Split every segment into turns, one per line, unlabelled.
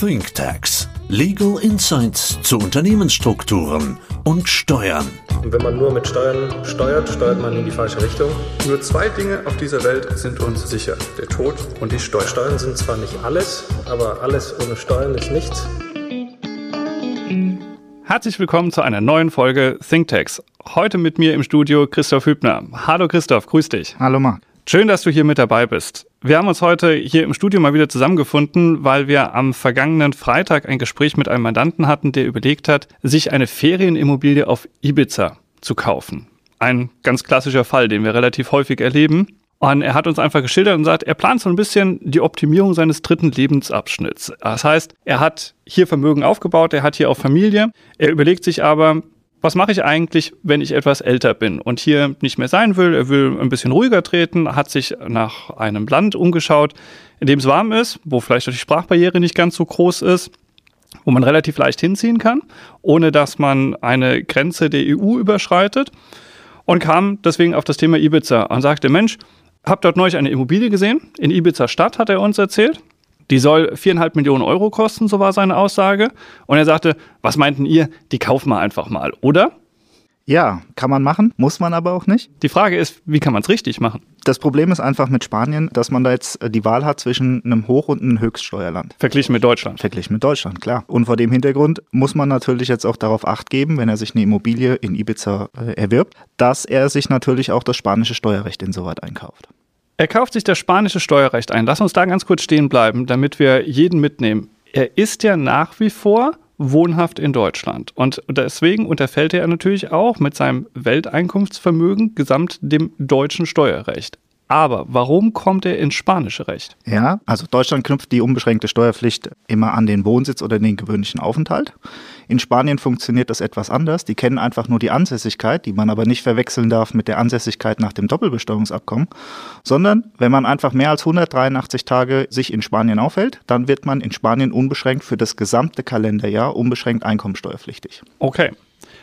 ThinkTax. Legal Insights zu Unternehmensstrukturen und Steuern.
Und wenn man nur mit Steuern steuert, steuert man in die falsche Richtung. Nur zwei Dinge auf dieser Welt sind uns sicher. Der Tod und die Steuern. Steuern sind zwar nicht alles, aber alles ohne Steuern ist nichts.
Herzlich willkommen zu einer neuen Folge ThinkTax. Heute mit mir im Studio Christoph Hübner. Hallo Christoph, grüß dich.
Hallo Marc.
Schön, dass du hier mit dabei bist. Wir haben uns heute hier im Studio mal wieder zusammengefunden, weil wir am vergangenen Freitag ein Gespräch mit einem Mandanten hatten, der überlegt hat, sich eine Ferienimmobilie auf Ibiza zu kaufen. Ein ganz klassischer Fall, den wir relativ häufig erleben. Und er hat uns einfach geschildert und sagt, er plant so ein bisschen die Optimierung seines dritten Lebensabschnitts. Das heißt, er hat hier Vermögen aufgebaut, er hat hier auch Familie. Er überlegt sich aber, was mache ich eigentlich, wenn ich etwas älter bin und hier nicht mehr sein will? Er will ein bisschen ruhiger treten, hat sich nach einem Land umgeschaut, in dem es warm ist, wo vielleicht die Sprachbarriere nicht ganz so groß ist, wo man relativ leicht hinziehen kann, ohne dass man eine Grenze der EU überschreitet und kam deswegen auf das Thema Ibiza und sagte, Mensch, hab dort neulich eine Immobilie gesehen, in Ibiza Stadt, hat er uns erzählt. Die soll viereinhalb Millionen Euro kosten, so war seine Aussage. Und er sagte, was meinten ihr? Die kaufen wir einfach mal, oder?
Ja, kann man machen, muss man aber auch nicht.
Die Frage ist, wie kann man es richtig machen?
Das Problem ist einfach mit Spanien, dass man da jetzt äh, die Wahl hat zwischen einem Hoch- und einem Höchststeuerland.
Verglichen mit Deutschland.
Verglichen mit Deutschland, klar. Und vor dem Hintergrund muss man natürlich jetzt auch darauf acht geben, wenn er sich eine Immobilie in Ibiza äh, erwirbt, dass er sich natürlich auch das spanische Steuerrecht insoweit einkauft.
Er kauft sich das spanische Steuerrecht ein. Lass uns da ganz kurz stehen bleiben, damit wir jeden mitnehmen. Er ist ja nach wie vor wohnhaft in Deutschland. Und deswegen unterfällt er natürlich auch mit seinem Welteinkunftsvermögen gesamt dem deutschen Steuerrecht. Aber warum kommt er ins spanische Recht?
Ja, also Deutschland knüpft die unbeschränkte Steuerpflicht immer an den Wohnsitz oder den gewöhnlichen Aufenthalt. In Spanien funktioniert das etwas anders. Die kennen einfach nur die Ansässigkeit, die man aber nicht verwechseln darf mit der Ansässigkeit nach dem Doppelbesteuerungsabkommen, sondern wenn man einfach mehr als 183 Tage sich in Spanien aufhält, dann wird man in Spanien unbeschränkt für das gesamte Kalenderjahr unbeschränkt einkommensteuerpflichtig.
Okay.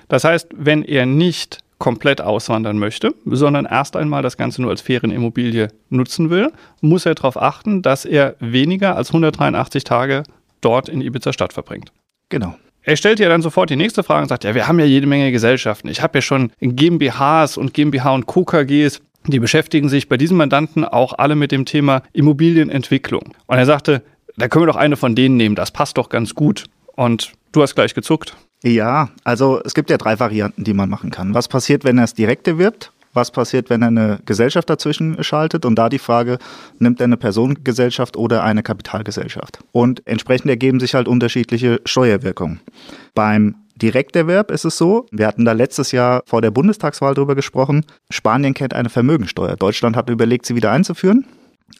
Das heißt, wenn er nicht komplett auswandern möchte, sondern erst einmal das Ganze nur als Ferienimmobilie nutzen will, muss er darauf achten, dass er weniger als 183 Tage dort in Ibiza Stadt verbringt.
Genau.
Er stellt ja dann sofort die nächste Frage und sagt, ja, wir haben ja jede Menge Gesellschaften. Ich habe ja schon GmbHs und GmbH und Co. KGs, die beschäftigen sich bei diesem Mandanten auch alle mit dem Thema Immobilienentwicklung. Und er sagte, da können wir doch eine von denen nehmen, das passt doch ganz gut. Und du hast gleich gezuckt.
Ja, also es gibt ja drei Varianten, die man machen kann. Was passiert, wenn er es direkt erwirbt? Was passiert, wenn er eine Gesellschaft dazwischen schaltet? Und da die Frage, nimmt er eine Personengesellschaft oder eine Kapitalgesellschaft? Und entsprechend ergeben sich halt unterschiedliche Steuerwirkungen. Beim Direkterwerb ist es so, wir hatten da letztes Jahr vor der Bundestagswahl drüber gesprochen, Spanien kennt eine Vermögensteuer. Deutschland hat überlegt, sie wieder einzuführen.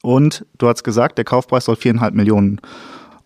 Und du hast gesagt, der Kaufpreis soll viereinhalb Millionen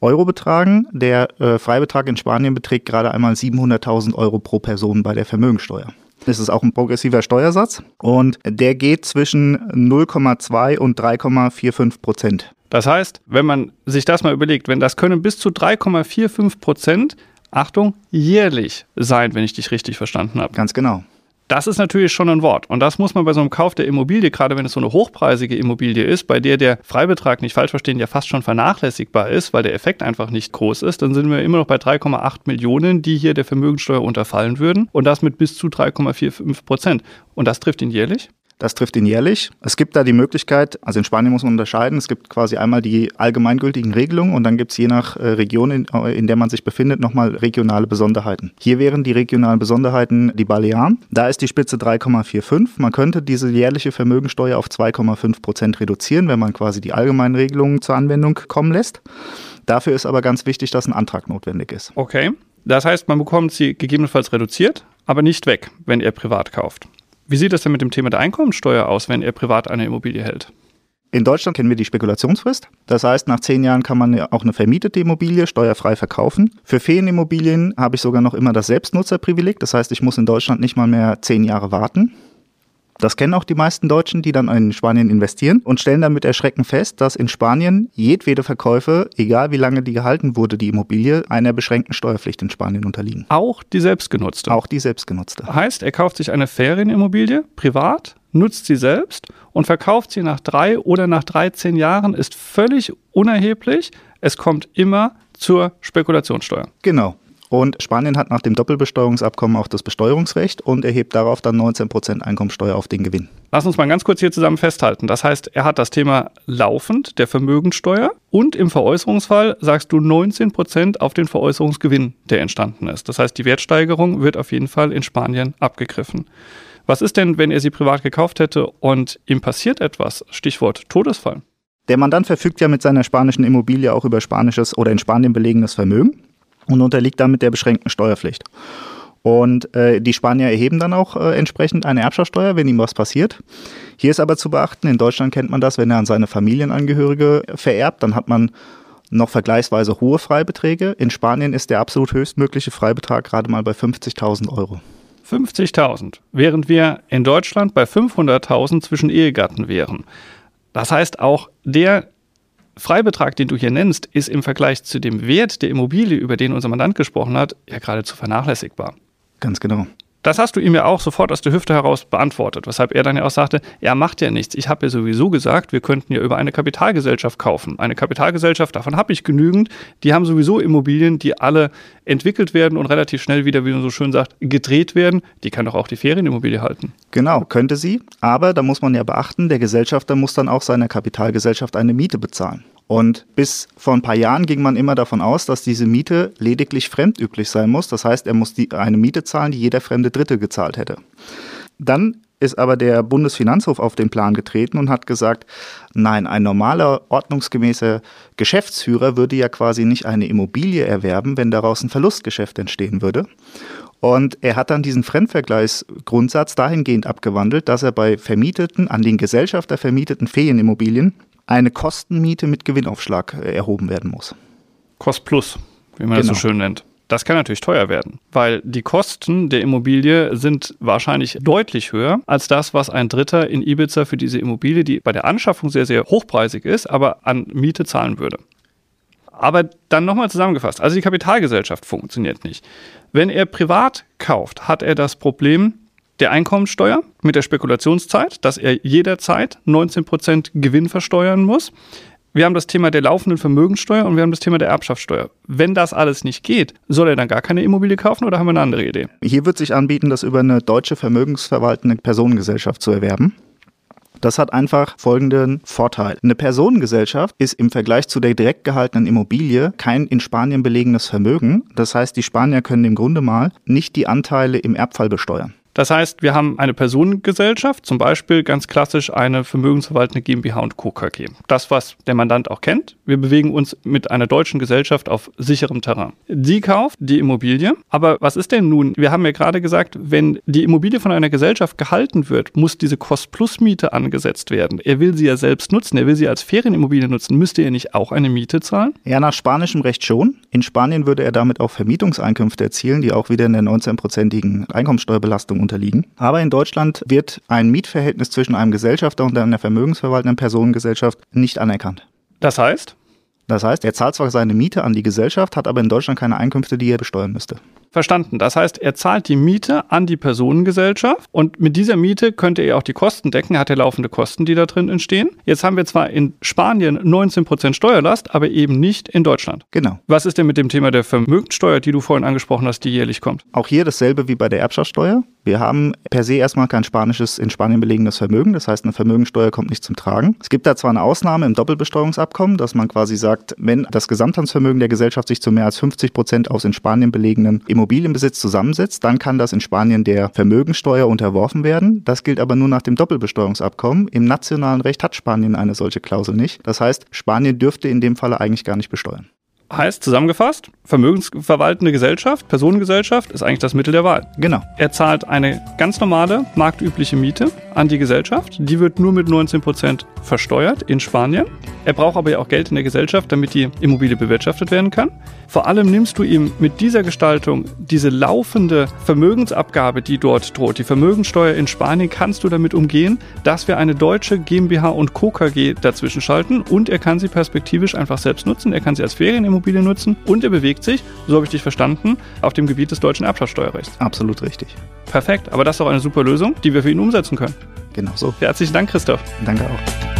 Euro betragen. Der äh, Freibetrag in Spanien beträgt gerade einmal 700.000 Euro pro Person bei der Vermögensteuer. Das ist auch ein progressiver Steuersatz und der geht zwischen 0,2 und 3,45 Prozent.
Das heißt, wenn man sich das mal überlegt, wenn das können bis zu 3,45 Prozent, Achtung, jährlich sein, wenn ich dich richtig verstanden habe.
Ganz genau.
Das ist natürlich schon ein Wort. Und das muss man bei so einem Kauf der Immobilie, gerade wenn es so eine hochpreisige Immobilie ist, bei der der Freibetrag, nicht falsch verstehen, ja fast schon vernachlässigbar ist, weil der Effekt einfach nicht groß ist, dann sind wir immer noch bei 3,8 Millionen, die hier der Vermögensteuer unterfallen würden. Und das mit bis zu 3,45 Prozent. Und das trifft ihn jährlich?
Das trifft ihn jährlich. Es gibt da die Möglichkeit, also in Spanien muss man unterscheiden, es gibt quasi einmal die allgemeingültigen Regelungen und dann gibt es je nach äh, Region, in, äh, in der man sich befindet, nochmal regionale Besonderheiten. Hier wären die regionalen Besonderheiten die Balearen. Da ist die Spitze 3,45. Man könnte diese jährliche Vermögensteuer auf 2,5 Prozent reduzieren, wenn man quasi die allgemeinen Regelungen zur Anwendung kommen lässt. Dafür ist aber ganz wichtig, dass ein Antrag notwendig ist.
Okay. Das heißt, man bekommt sie gegebenenfalls reduziert, aber nicht weg, wenn er privat kauft. Wie sieht es denn mit dem Thema der Einkommensteuer aus, wenn er privat eine Immobilie hält?
In Deutschland kennen wir die Spekulationsfrist. Das heißt, nach zehn Jahren kann man auch eine vermietete Immobilie steuerfrei verkaufen. Für Ferienimmobilien habe ich sogar noch immer das Selbstnutzerprivileg. Das heißt, ich muss in Deutschland nicht mal mehr zehn Jahre warten. Das kennen auch die meisten Deutschen, die dann in Spanien investieren und stellen dann mit Erschrecken fest, dass in Spanien jedwede Verkäufe, egal wie lange die gehalten wurde, die Immobilie, einer beschränkten Steuerpflicht in Spanien unterliegen.
Auch die selbstgenutzte?
Auch die selbstgenutzte.
Heißt, er kauft sich eine Ferienimmobilie privat, nutzt sie selbst und verkauft sie nach drei oder nach 13 Jahren, ist völlig unerheblich. Es kommt immer zur Spekulationssteuer.
Genau. Und Spanien hat nach dem Doppelbesteuerungsabkommen auch das Besteuerungsrecht und erhebt darauf dann 19% Einkommensteuer auf den Gewinn.
Lass uns mal ganz kurz hier zusammen festhalten. Das heißt, er hat das Thema laufend der Vermögensteuer und im Veräußerungsfall sagst du 19% auf den Veräußerungsgewinn, der entstanden ist. Das heißt, die Wertsteigerung wird auf jeden Fall in Spanien abgegriffen. Was ist denn, wenn er sie privat gekauft hätte und ihm passiert etwas? Stichwort Todesfall.
Der Mandant verfügt ja mit seiner spanischen Immobilie auch über spanisches oder in Spanien belegenes Vermögen und unterliegt damit der beschränkten Steuerpflicht. Und äh, die Spanier erheben dann auch äh, entsprechend eine Erbschaftssteuer, wenn ihm was passiert. Hier ist aber zu beachten, in Deutschland kennt man das, wenn er an seine Familienangehörige vererbt, dann hat man noch vergleichsweise hohe Freibeträge. In Spanien ist der absolut höchstmögliche Freibetrag gerade mal bei 50.000 Euro.
50.000, während wir in Deutschland bei 500.000 zwischen Ehegatten wären. Das heißt, auch der Freibetrag, den du hier nennst, ist im Vergleich zu dem Wert der Immobilie, über den unser Mandant gesprochen hat, ja geradezu vernachlässigbar.
Ganz genau.
Das hast du ihm ja auch sofort aus der Hüfte heraus beantwortet, weshalb er dann ja auch sagte, er macht ja nichts. Ich habe ja sowieso gesagt, wir könnten ja über eine Kapitalgesellschaft kaufen. Eine Kapitalgesellschaft, davon habe ich genügend. Die haben sowieso Immobilien, die alle entwickelt werden und relativ schnell wieder, wie man so schön sagt, gedreht werden. Die kann doch auch die Ferienimmobilie halten.
Genau, könnte sie. Aber da muss man ja beachten, der Gesellschafter muss dann auch seiner Kapitalgesellschaft eine Miete bezahlen. Und bis vor ein paar Jahren ging man immer davon aus, dass diese Miete lediglich fremdüblich sein muss. Das heißt, er muss die, eine Miete zahlen, die jeder fremde Dritte gezahlt hätte. Dann ist aber der Bundesfinanzhof auf den Plan getreten und hat gesagt, nein, ein normaler, ordnungsgemäßer Geschäftsführer würde ja quasi nicht eine Immobilie erwerben, wenn daraus ein Verlustgeschäft entstehen würde. Und er hat dann diesen Fremdvergleichsgrundsatz dahingehend abgewandelt, dass er bei vermieteten, an den Gesellschafter vermieteten Ferienimmobilien eine Kostenmiete mit Gewinnaufschlag äh, erhoben werden muss.
Cost plus, wie man genau. das so schön nennt. Das kann natürlich teuer werden, weil die Kosten der Immobilie sind wahrscheinlich deutlich höher als das, was ein Dritter in Ibiza für diese Immobilie, die bei der Anschaffung sehr, sehr hochpreisig ist, aber an Miete zahlen würde. Aber dann nochmal zusammengefasst, also die Kapitalgesellschaft funktioniert nicht. Wenn er privat kauft, hat er das Problem, der Einkommensteuer mit der Spekulationszeit, dass er jederzeit 19% Gewinn versteuern muss. Wir haben das Thema der laufenden Vermögenssteuer und wir haben das Thema der Erbschaftssteuer. Wenn das alles nicht geht, soll er dann gar keine Immobilie kaufen oder haben wir eine andere Idee?
Hier wird sich anbieten, das über eine deutsche vermögensverwaltende Personengesellschaft zu erwerben. Das hat einfach folgenden Vorteil. Eine Personengesellschaft ist im Vergleich zu der direkt gehaltenen Immobilie kein in Spanien belegenes Vermögen. Das heißt, die Spanier können im Grunde mal nicht die Anteile im Erbfall besteuern.
Das heißt, wir haben eine Personengesellschaft, zum Beispiel ganz klassisch eine vermögensverwaltende GmbH und Co. KG. Das, was der Mandant auch kennt. Wir bewegen uns mit einer deutschen Gesellschaft auf sicherem Terrain. Sie kauft die Immobilie. Aber was ist denn nun? Wir haben ja gerade gesagt, wenn die Immobilie von einer Gesellschaft gehalten wird, muss diese Kost-Plus-Miete angesetzt werden. Er will sie ja selbst nutzen. Er will sie als Ferienimmobilie nutzen. Müsste er nicht auch eine Miete zahlen?
Ja, nach spanischem Recht schon. In Spanien würde er damit auch Vermietungseinkünfte erzielen, die auch wieder in der 19-prozentigen Einkommensteuerbelastung unterliegen. Aber in Deutschland wird ein Mietverhältnis zwischen einem Gesellschafter und einer vermögensverwaltenden Personengesellschaft nicht anerkannt.
Das heißt?
Das heißt, er zahlt zwar seine Miete an die Gesellschaft, hat aber in Deutschland keine Einkünfte, die er besteuern müsste.
Verstanden. Das heißt, er zahlt die Miete an die Personengesellschaft und mit dieser Miete könnte er auch die Kosten decken. Er hat ja laufende Kosten, die da drin entstehen. Jetzt haben wir zwar in Spanien 19% Steuerlast, aber eben nicht in Deutschland.
Genau.
Was ist denn mit dem Thema der Vermögenssteuer, die du vorhin angesprochen hast, die jährlich kommt?
Auch hier dasselbe wie bei der Erbschaftssteuer. Wir haben per se erstmal kein spanisches, in Spanien belegenes Vermögen. Das heißt, eine Vermögensteuer kommt nicht zum Tragen. Es gibt da zwar eine Ausnahme im Doppelbesteuerungsabkommen, dass man quasi sagt, wenn das Gesamthandsvermögen der Gesellschaft sich zu mehr als 50 Prozent aus in Spanien belegenen Immobilienbesitz zusammensetzt, dann kann das in Spanien der Vermögensteuer unterworfen werden. Das gilt aber nur nach dem Doppelbesteuerungsabkommen. Im nationalen Recht hat Spanien eine solche Klausel nicht. Das heißt, Spanien dürfte in dem Falle eigentlich gar nicht besteuern.
Heißt zusammengefasst, vermögensverwaltende Gesellschaft, Personengesellschaft ist eigentlich das Mittel der Wahl.
Genau.
Er zahlt eine ganz normale, marktübliche Miete an die Gesellschaft. Die wird nur mit 19 Prozent versteuert in Spanien. Er braucht aber ja auch Geld in der Gesellschaft, damit die Immobilie bewirtschaftet werden kann. Vor allem nimmst du ihm mit dieser Gestaltung diese laufende Vermögensabgabe, die dort droht, die Vermögenssteuer in Spanien, kannst du damit umgehen, dass wir eine deutsche GmbH und Co. KG dazwischen schalten und er kann sie perspektivisch einfach selbst nutzen. Er kann sie als Ferienimmobilie nutzen und er bewegt sich, so habe ich dich verstanden, auf dem Gebiet des deutschen Erbschaftssteuerrechts.
Absolut richtig.
Perfekt, aber das ist auch eine super Lösung, die wir für ihn umsetzen können.
Genau so.
Herzlichen Dank, Christoph.
Danke auch.